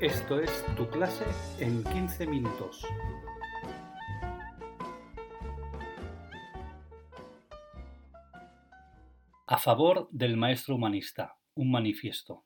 Esto es tu clase en 15 minutos. A favor del maestro humanista. Un manifiesto.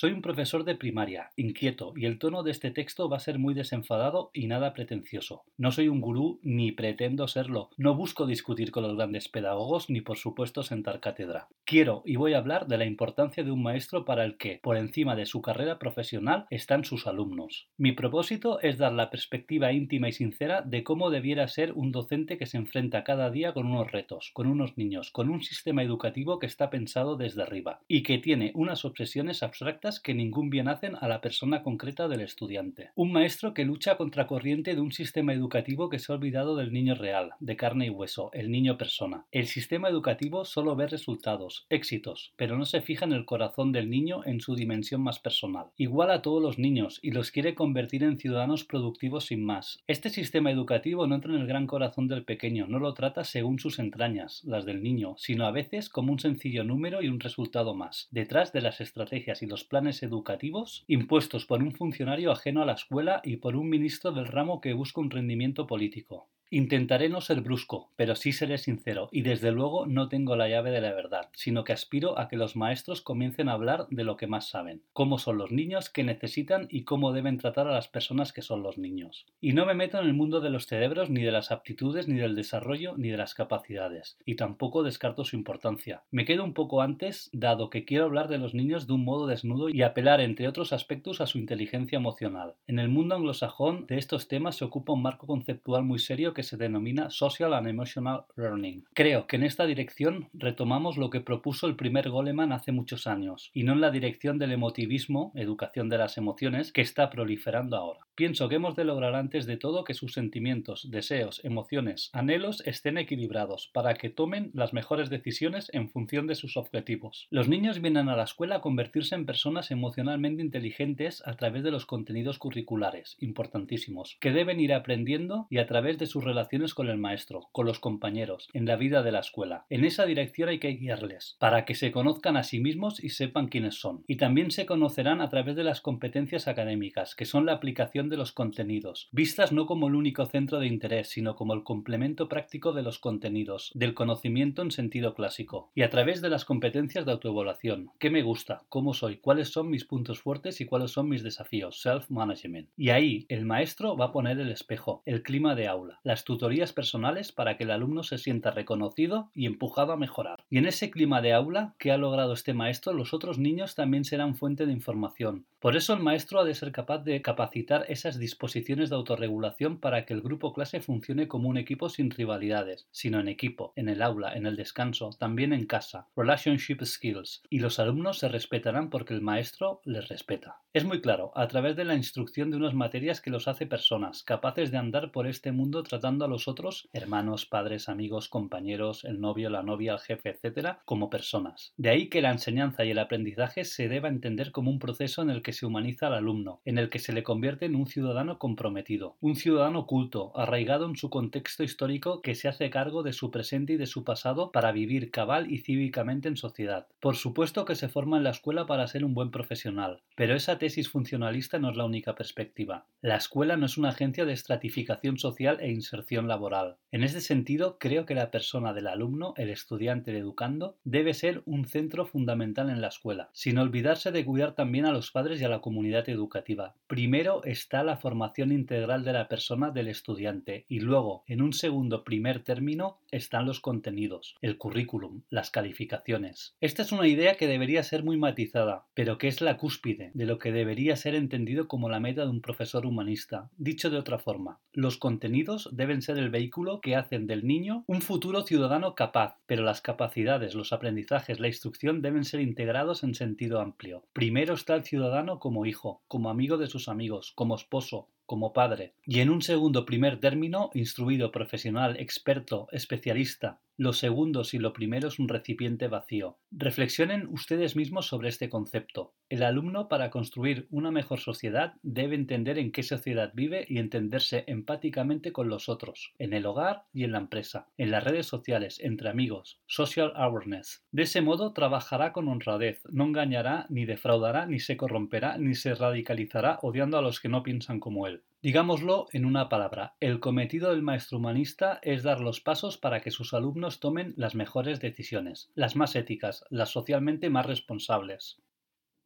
Soy un profesor de primaria, inquieto, y el tono de este texto va a ser muy desenfadado y nada pretencioso. No soy un gurú ni pretendo serlo. No busco discutir con los grandes pedagogos ni por supuesto sentar cátedra. Quiero y voy a hablar de la importancia de un maestro para el que, por encima de su carrera profesional, están sus alumnos. Mi propósito es dar la perspectiva íntima y sincera de cómo debiera ser un docente que se enfrenta cada día con unos retos, con unos niños, con un sistema educativo que está pensado desde arriba y que tiene unas obsesiones abstractas que ningún bien hacen a la persona concreta del estudiante. Un maestro que lucha contra corriente de un sistema educativo que se ha olvidado del niño real, de carne y hueso, el niño persona. El sistema educativo solo ve resultados, éxitos, pero no se fija en el corazón del niño en su dimensión más personal. Igual a todos los niños y los quiere convertir en ciudadanos productivos sin más. Este sistema educativo no entra en el gran corazón del pequeño, no lo trata según sus entrañas, las del niño, sino a veces como un sencillo número y un resultado más, detrás de las estrategias y los planes educativos impuestos por un funcionario ajeno a la escuela y por un ministro del ramo que busca un rendimiento político. Intentaré no ser brusco, pero sí seré sincero, y desde luego no tengo la llave de la verdad, sino que aspiro a que los maestros comiencen a hablar de lo que más saben, cómo son los niños, qué necesitan y cómo deben tratar a las personas que son los niños. Y no me meto en el mundo de los cerebros, ni de las aptitudes, ni del desarrollo, ni de las capacidades, y tampoco descarto su importancia. Me quedo un poco antes, dado que quiero hablar de los niños de un modo desnudo y apelar, entre otros aspectos, a su inteligencia emocional. En el mundo anglosajón de estos temas se ocupa un marco conceptual muy serio se denomina Social and Emotional Learning. Creo que en esta dirección retomamos lo que propuso el primer Goleman hace muchos años, y no en la dirección del emotivismo, educación de las emociones, que está proliferando ahora. Pienso que hemos de lograr antes de todo que sus sentimientos, deseos, emociones, anhelos estén equilibrados para que tomen las mejores decisiones en función de sus objetivos. Los niños vienen a la escuela a convertirse en personas emocionalmente inteligentes a través de los contenidos curriculares, importantísimos, que deben ir aprendiendo y a través de sus relaciones con el maestro, con los compañeros, en la vida de la escuela. En esa dirección hay que guiarles, para que se conozcan a sí mismos y sepan quiénes son. Y también se conocerán a través de las competencias académicas, que son la aplicación de los contenidos, vistas no como el único centro de interés, sino como el complemento práctico de los contenidos, del conocimiento en sentido clásico, y a través de las competencias de autoevaluación, qué me gusta, cómo soy, cuáles son mis puntos fuertes y cuáles son mis desafíos, self-management. Y ahí el maestro va a poner el espejo, el clima de aula, las tutorías personales para que el alumno se sienta reconocido y empujado a mejorar. Y en ese clima de aula que ha logrado este maestro, los otros niños también serán fuente de información. Por eso el maestro ha de ser capaz de capacitar esas disposiciones de autorregulación para que el grupo clase funcione como un equipo sin rivalidades, sino en equipo, en el aula, en el descanso, también en casa, relationship skills, y los alumnos se respetarán porque el maestro les respeta. Es muy claro, a través de la instrucción de unas materias que los hace personas, capaces de andar por este mundo tratando a los otros, hermanos, padres, amigos, compañeros, el novio, la novia, el jefe, etc., como personas. De ahí que la enseñanza y el aprendizaje se deba entender como un proceso en el que se humaniza al alumno, en el que se le convierte en un ciudadano comprometido, un ciudadano culto, arraigado en su contexto histórico que se hace cargo de su presente y de su pasado para vivir cabal y cívicamente en sociedad. Por supuesto que se forma en la escuela para ser un buen profesional, pero esa tesis funcionalista no es la única perspectiva. La escuela no es una agencia de estratificación social e inserción laboral. En este sentido, creo que la persona del alumno, el estudiante, el educando, debe ser un centro fundamental en la escuela, sin olvidarse de cuidar también a los padres y a la comunidad educativa. Primero está la formación integral de la persona del estudiante y luego, en un segundo primer término, están los contenidos, el currículum, las calificaciones. Esta es una idea que debería ser muy matizada, pero que es la cúspide de lo que debería ser entendido como la meta de un profesor humanista. Dicho de otra forma, los contenidos deben ser el vehículo que hacen del niño un futuro ciudadano capaz, pero las capacidades, los aprendizajes, la instrucción deben ser integrados en sentido amplio. Primero está el ciudadano como hijo, como amigo de sus amigos, como esposo, como padre, y en un segundo primer término, instruido, profesional, experto, especialista, lo segundo si lo primero es un recipiente vacío. Reflexionen ustedes mismos sobre este concepto. El alumno para construir una mejor sociedad debe entender en qué sociedad vive y entenderse empáticamente con los otros, en el hogar y en la empresa, en las redes sociales, entre amigos, social awareness. De ese modo trabajará con honradez, no engañará, ni defraudará, ni se corromperá, ni se radicalizará odiando a los que no piensan como él. Digámoslo en una palabra, el cometido del maestro humanista es dar los pasos para que sus alumnos tomen las mejores decisiones, las más éticas, las socialmente más responsables.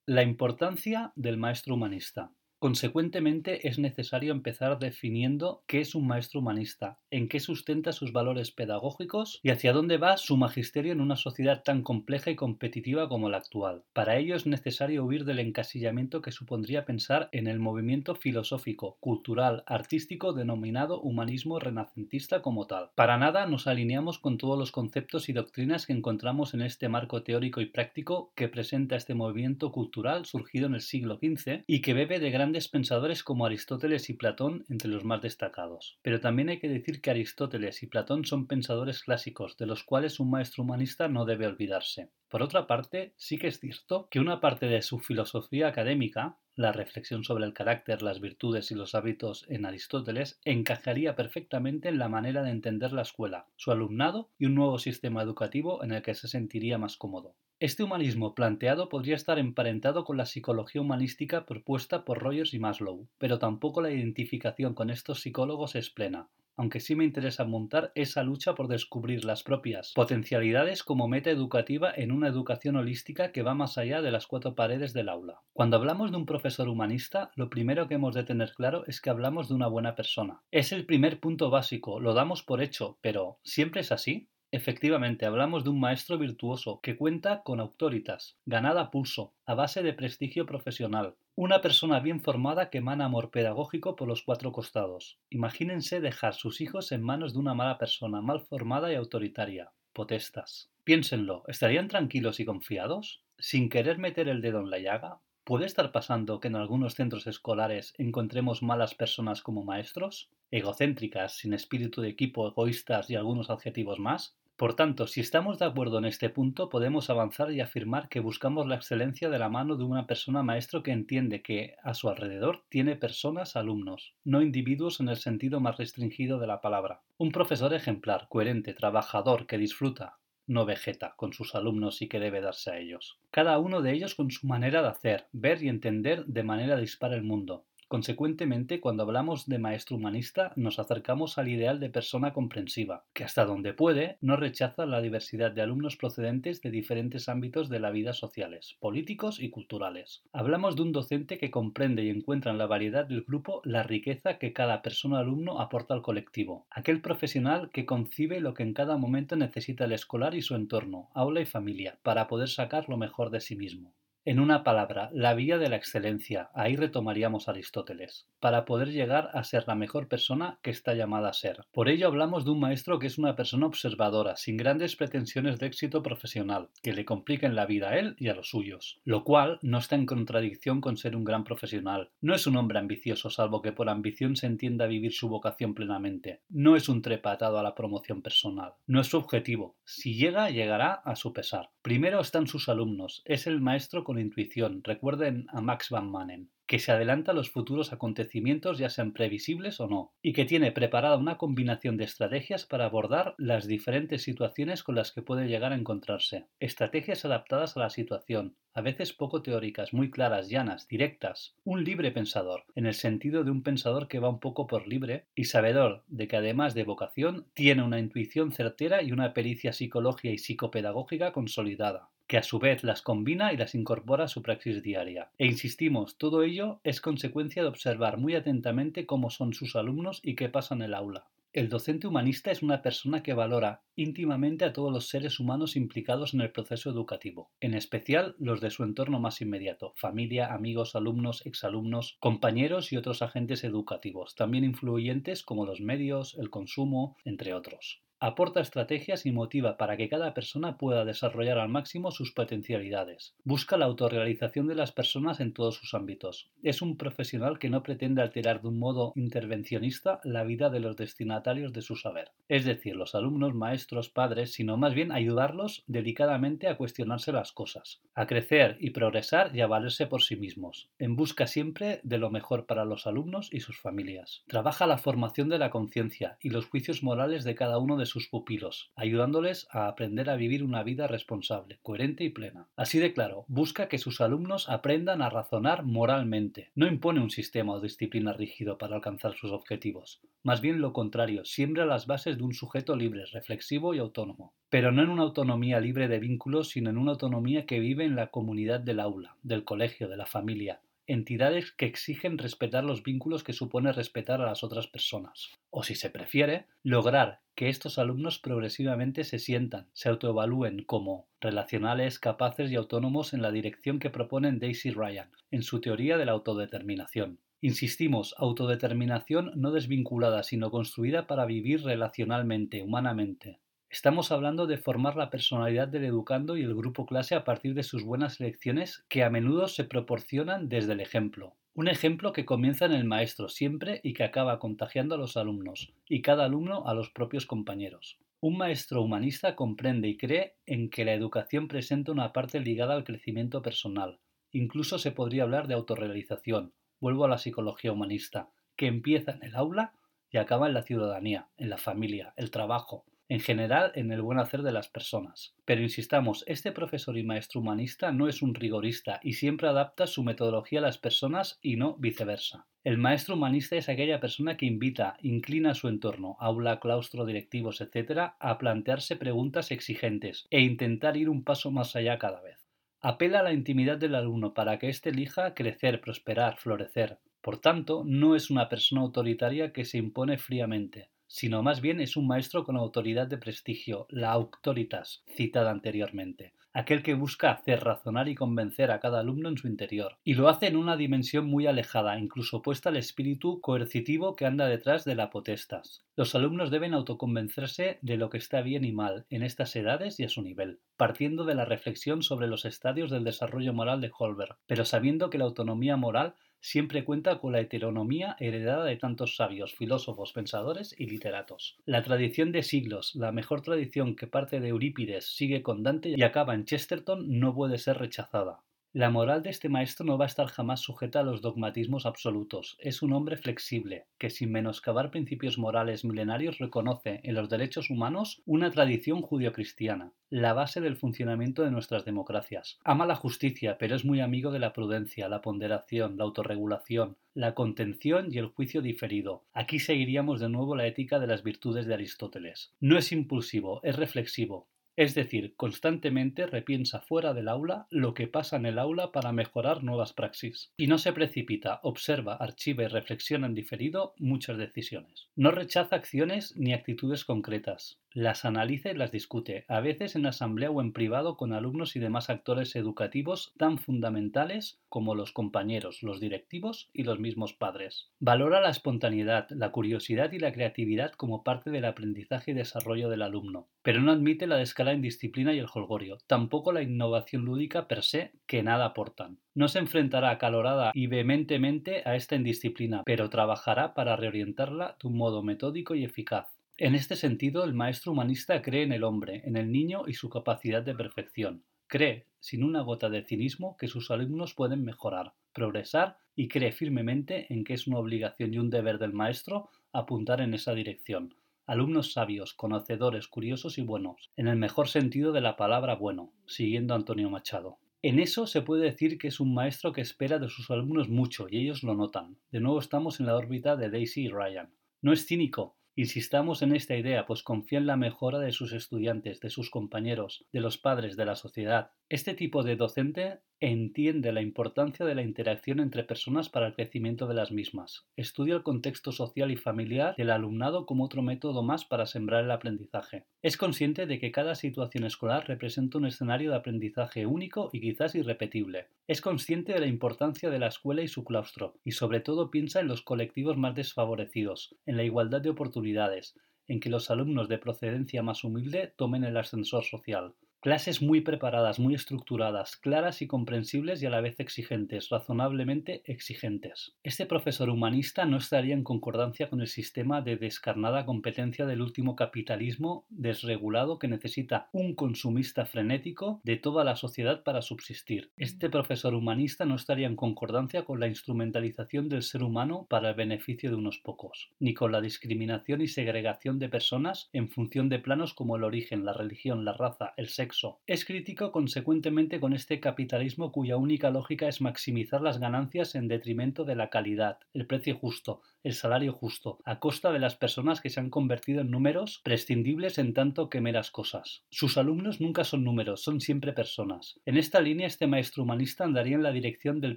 La importancia del maestro humanista. Consecuentemente, es necesario empezar definiendo qué es un maestro humanista, en qué sustenta sus valores pedagógicos y hacia dónde va su magisterio en una sociedad tan compleja y competitiva como la actual. Para ello es necesario huir del encasillamiento que supondría pensar en el movimiento filosófico, cultural, artístico denominado humanismo renacentista como tal. Para nada nos alineamos con todos los conceptos y doctrinas que encontramos en este marco teórico y práctico que presenta este movimiento cultural surgido en el siglo XV y que bebe de gran pensadores como Aristóteles y Platón entre los más destacados. Pero también hay que decir que Aristóteles y Platón son pensadores clásicos, de los cuales un maestro humanista no debe olvidarse. Por otra parte, sí que es cierto que una parte de su filosofía académica, la reflexión sobre el carácter, las virtudes y los hábitos en Aristóteles encajaría perfectamente en la manera de entender la escuela, su alumnado y un nuevo sistema educativo en el que se sentiría más cómodo. Este humanismo planteado podría estar emparentado con la psicología humanística propuesta por Rogers y Maslow, pero tampoco la identificación con estos psicólogos es plena, aunque sí me interesa montar esa lucha por descubrir las propias potencialidades como meta educativa en una educación holística que va más allá de las cuatro paredes del aula. Cuando hablamos de un profesor humanista, lo primero que hemos de tener claro es que hablamos de una buena persona. Es el primer punto básico, lo damos por hecho, pero ¿siempre es así? Efectivamente, hablamos de un maestro virtuoso que cuenta con autoritas, ganada pulso, a base de prestigio profesional. Una persona bien formada que emana amor pedagógico por los cuatro costados. Imagínense dejar sus hijos en manos de una mala persona, mal formada y autoritaria. Potestas. Piénsenlo, ¿estarían tranquilos y confiados? Sin querer meter el dedo en la llaga, ¿Puede estar pasando que en algunos centros escolares encontremos malas personas como maestros? Egocéntricas, sin espíritu de equipo, egoístas y algunos adjetivos más? Por tanto, si estamos de acuerdo en este punto, podemos avanzar y afirmar que buscamos la excelencia de la mano de una persona maestro que entiende que, a su alrededor, tiene personas alumnos, no individuos en el sentido más restringido de la palabra. Un profesor ejemplar, coherente, trabajador, que disfruta, no vegeta con sus alumnos y que debe darse a ellos. Cada uno de ellos con su manera de hacer, ver y entender de manera dispara el mundo, Consecuentemente, cuando hablamos de maestro humanista, nos acercamos al ideal de persona comprensiva, que hasta donde puede no rechaza la diversidad de alumnos procedentes de diferentes ámbitos de la vida sociales, políticos y culturales. Hablamos de un docente que comprende y encuentra en la variedad del grupo la riqueza que cada persona alumno aporta al colectivo, aquel profesional que concibe lo que en cada momento necesita el escolar y su entorno, aula y familia, para poder sacar lo mejor de sí mismo. En una palabra, la vía de la excelencia, ahí retomaríamos Aristóteles, para poder llegar a ser la mejor persona que está llamada a ser. Por ello hablamos de un maestro que es una persona observadora, sin grandes pretensiones de éxito profesional, que le compliquen la vida a él y a los suyos, lo cual no está en contradicción con ser un gran profesional. No es un hombre ambicioso, salvo que por ambición se entienda vivir su vocación plenamente. No es un trepatado a la promoción personal. No es su objetivo. Si llega, llegará a su pesar. Primero están sus alumnos. Es el maestro con intuición. Recuerden a Max Van Manen que se adelanta a los futuros acontecimientos ya sean previsibles o no, y que tiene preparada una combinación de estrategias para abordar las diferentes situaciones con las que puede llegar a encontrarse. Estrategias adaptadas a la situación, a veces poco teóricas, muy claras, llanas, directas. Un libre pensador, en el sentido de un pensador que va un poco por libre y sabedor de que además de vocación, tiene una intuición certera y una pericia psicológica y psicopedagógica consolidada que a su vez las combina y las incorpora a su praxis diaria. E insistimos, todo ello es consecuencia de observar muy atentamente cómo son sus alumnos y qué pasa en el aula. El docente humanista es una persona que valora íntimamente a todos los seres humanos implicados en el proceso educativo, en especial los de su entorno más inmediato, familia, amigos, alumnos, exalumnos, compañeros y otros agentes educativos, también influyentes como los medios, el consumo, entre otros. Aporta estrategias y motiva para que cada persona pueda desarrollar al máximo sus potencialidades. Busca la autorrealización de las personas en todos sus ámbitos. Es un profesional que no pretende alterar de un modo intervencionista la vida de los destinatarios de su saber, es decir, los alumnos, maestros, padres, sino más bien ayudarlos delicadamente a cuestionarse las cosas, a crecer y progresar y a valerse por sí mismos, en busca siempre de lo mejor para los alumnos y sus familias. Trabaja la formación de la conciencia y los juicios morales de cada uno de sus pupilos, ayudándoles a aprender a vivir una vida responsable, coherente y plena. Así de claro, busca que sus alumnos aprendan a razonar moralmente. No impone un sistema o disciplina rígido para alcanzar sus objetivos. Más bien lo contrario, siembra las bases de un sujeto libre, reflexivo y autónomo. Pero no en una autonomía libre de vínculos, sino en una autonomía que vive en la comunidad del aula, del colegio, de la familia, entidades que exigen respetar los vínculos que supone respetar a las otras personas. O si se prefiere, lograr que estos alumnos progresivamente se sientan, se autoevalúen como relacionales, capaces y autónomos en la dirección que proponen Daisy Ryan en su teoría de la autodeterminación. Insistimos, autodeterminación no desvinculada, sino construida para vivir relacionalmente, humanamente. Estamos hablando de formar la personalidad del educando y el grupo clase a partir de sus buenas lecciones que a menudo se proporcionan desde el ejemplo. Un ejemplo que comienza en el maestro siempre y que acaba contagiando a los alumnos, y cada alumno a los propios compañeros. Un maestro humanista comprende y cree en que la educación presenta una parte ligada al crecimiento personal. Incluso se podría hablar de autorrealización, vuelvo a la psicología humanista, que empieza en el aula y acaba en la ciudadanía, en la familia, el trabajo, en general en el buen hacer de las personas. Pero insistamos, este profesor y maestro humanista no es un rigorista y siempre adapta su metodología a las personas y no viceversa. El maestro humanista es aquella persona que invita, inclina su entorno, aula, claustro, directivos, etc., a plantearse preguntas exigentes e intentar ir un paso más allá cada vez. Apela a la intimidad del alumno para que éste elija crecer, prosperar, florecer. Por tanto, no es una persona autoritaria que se impone fríamente, sino más bien es un maestro con autoridad de prestigio, la auctoritas, citada anteriormente, aquel que busca hacer razonar y convencer a cada alumno en su interior, y lo hace en una dimensión muy alejada, incluso opuesta al espíritu coercitivo que anda detrás de la potestas. Los alumnos deben autoconvencerse de lo que está bien y mal en estas edades y a su nivel, partiendo de la reflexión sobre los estadios del desarrollo moral de Holberg, pero sabiendo que la autonomía moral siempre cuenta con la heteronomía heredada de tantos sabios, filósofos, pensadores y literatos. La tradición de siglos, la mejor tradición que parte de Eurípides, sigue con Dante y acaba en Chesterton, no puede ser rechazada. La moral de este maestro no va a estar jamás sujeta a los dogmatismos absolutos. Es un hombre flexible, que sin menoscabar principios morales milenarios reconoce en los derechos humanos una tradición judio-cristiana, la base del funcionamiento de nuestras democracias. Ama la justicia, pero es muy amigo de la prudencia, la ponderación, la autorregulación, la contención y el juicio diferido. Aquí seguiríamos de nuevo la ética de las virtudes de Aristóteles. No es impulsivo, es reflexivo, es decir, constantemente repiensa fuera del aula lo que pasa en el aula para mejorar nuevas praxis. Y no se precipita, observa, archiva y reflexiona en diferido muchas decisiones. No rechaza acciones ni actitudes concretas las analiza y las discute, a veces en asamblea o en privado con alumnos y demás actores educativos tan fundamentales como los compañeros, los directivos y los mismos padres. Valora la espontaneidad, la curiosidad y la creatividad como parte del aprendizaje y desarrollo del alumno, pero no admite la descala en disciplina y el holgorio, tampoco la innovación lúdica per se que nada aportan. No se enfrentará acalorada y vehementemente a esta indisciplina, pero trabajará para reorientarla de un modo metódico y eficaz. En este sentido, el maestro humanista cree en el hombre, en el niño y su capacidad de perfección. Cree, sin una gota de cinismo, que sus alumnos pueden mejorar, progresar y cree firmemente en que es una obligación y un deber del maestro apuntar en esa dirección. Alumnos sabios, conocedores, curiosos y buenos, en el mejor sentido de la palabra bueno, siguiendo a Antonio Machado. En eso se puede decir que es un maestro que espera de sus alumnos mucho y ellos lo notan. De nuevo estamos en la órbita de Daisy y Ryan. No es cínico, Insistamos en esta idea, pues confía en la mejora de sus estudiantes, de sus compañeros, de los padres, de la sociedad. Este tipo de docente entiende la importancia de la interacción entre personas para el crecimiento de las mismas. Estudia el contexto social y familiar del alumnado como otro método más para sembrar el aprendizaje. Es consciente de que cada situación escolar representa un escenario de aprendizaje único y quizás irrepetible. Es consciente de la importancia de la escuela y su claustro, y sobre todo piensa en los colectivos más desfavorecidos, en la igualdad de oportunidades, en que los alumnos de procedencia más humilde tomen el ascensor social. Clases muy preparadas, muy estructuradas, claras y comprensibles y a la vez exigentes, razonablemente exigentes. Este profesor humanista no estaría en concordancia con el sistema de descarnada competencia del último capitalismo desregulado que necesita un consumista frenético de toda la sociedad para subsistir. Este profesor humanista no estaría en concordancia con la instrumentalización del ser humano para el beneficio de unos pocos, ni con la discriminación y segregación de personas en función de planos como el origen, la religión, la raza, el sexo, es crítico consecuentemente con este capitalismo cuya única lógica es maximizar las ganancias en detrimento de la calidad, el precio justo, el salario justo, a costa de las personas que se han convertido en números prescindibles en tanto que meras cosas. Sus alumnos nunca son números, son siempre personas. En esta línea este maestro humanista andaría en la dirección del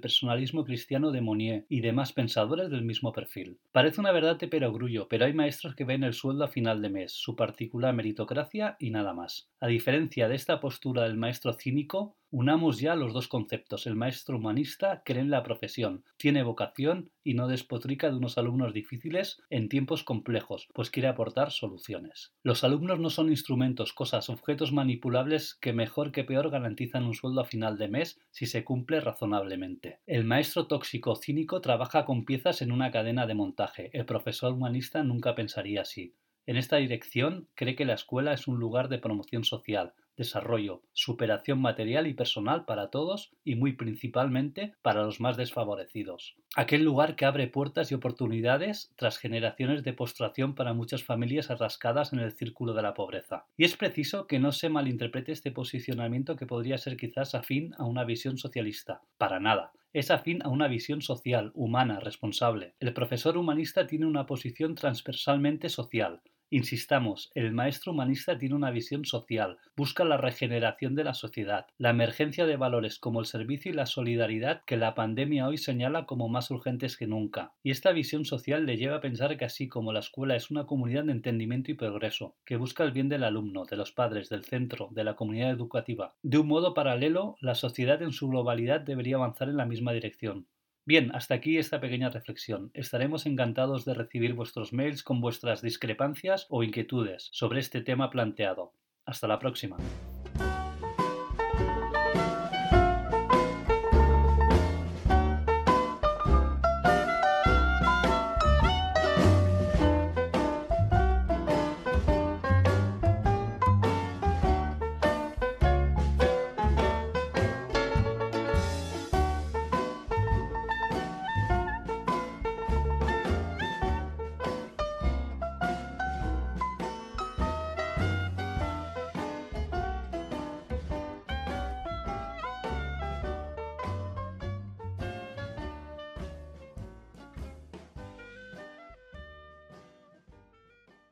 personalismo cristiano de Monnier y demás pensadores del mismo perfil. Parece una verdad de perogrullo, pero hay maestros que ven el sueldo a final de mes, su particular meritocracia y nada más. A diferencia de esta postura del maestro cínico, unamos ya los dos conceptos. El maestro humanista cree en la profesión, tiene vocación y no despotrica de unos alumnos difíciles en tiempos complejos, pues quiere aportar soluciones. Los alumnos no son instrumentos, cosas, objetos manipulables que mejor que peor garantizan un sueldo a final de mes si se cumple razonablemente. El maestro tóxico cínico trabaja con piezas en una cadena de montaje. El profesor humanista nunca pensaría así. En esta dirección cree que la escuela es un lugar de promoción social, desarrollo, superación material y personal para todos y muy principalmente para los más desfavorecidos. Aquel lugar que abre puertas y oportunidades tras generaciones de postración para muchas familias arrascadas en el círculo de la pobreza. Y es preciso que no se malinterprete este posicionamiento que podría ser quizás afín a una visión socialista. Para nada es afín a una visión social, humana, responsable. El profesor humanista tiene una posición transversalmente social, Insistamos, el maestro humanista tiene una visión social, busca la regeneración de la sociedad, la emergencia de valores como el servicio y la solidaridad que la pandemia hoy señala como más urgentes que nunca. Y esta visión social le lleva a pensar que así como la escuela es una comunidad de entendimiento y progreso, que busca el bien del alumno, de los padres, del centro, de la comunidad educativa, de un modo paralelo, la sociedad en su globalidad debería avanzar en la misma dirección. Bien, hasta aquí esta pequeña reflexión. Estaremos encantados de recibir vuestros mails con vuestras discrepancias o inquietudes sobre este tema planteado. Hasta la próxima.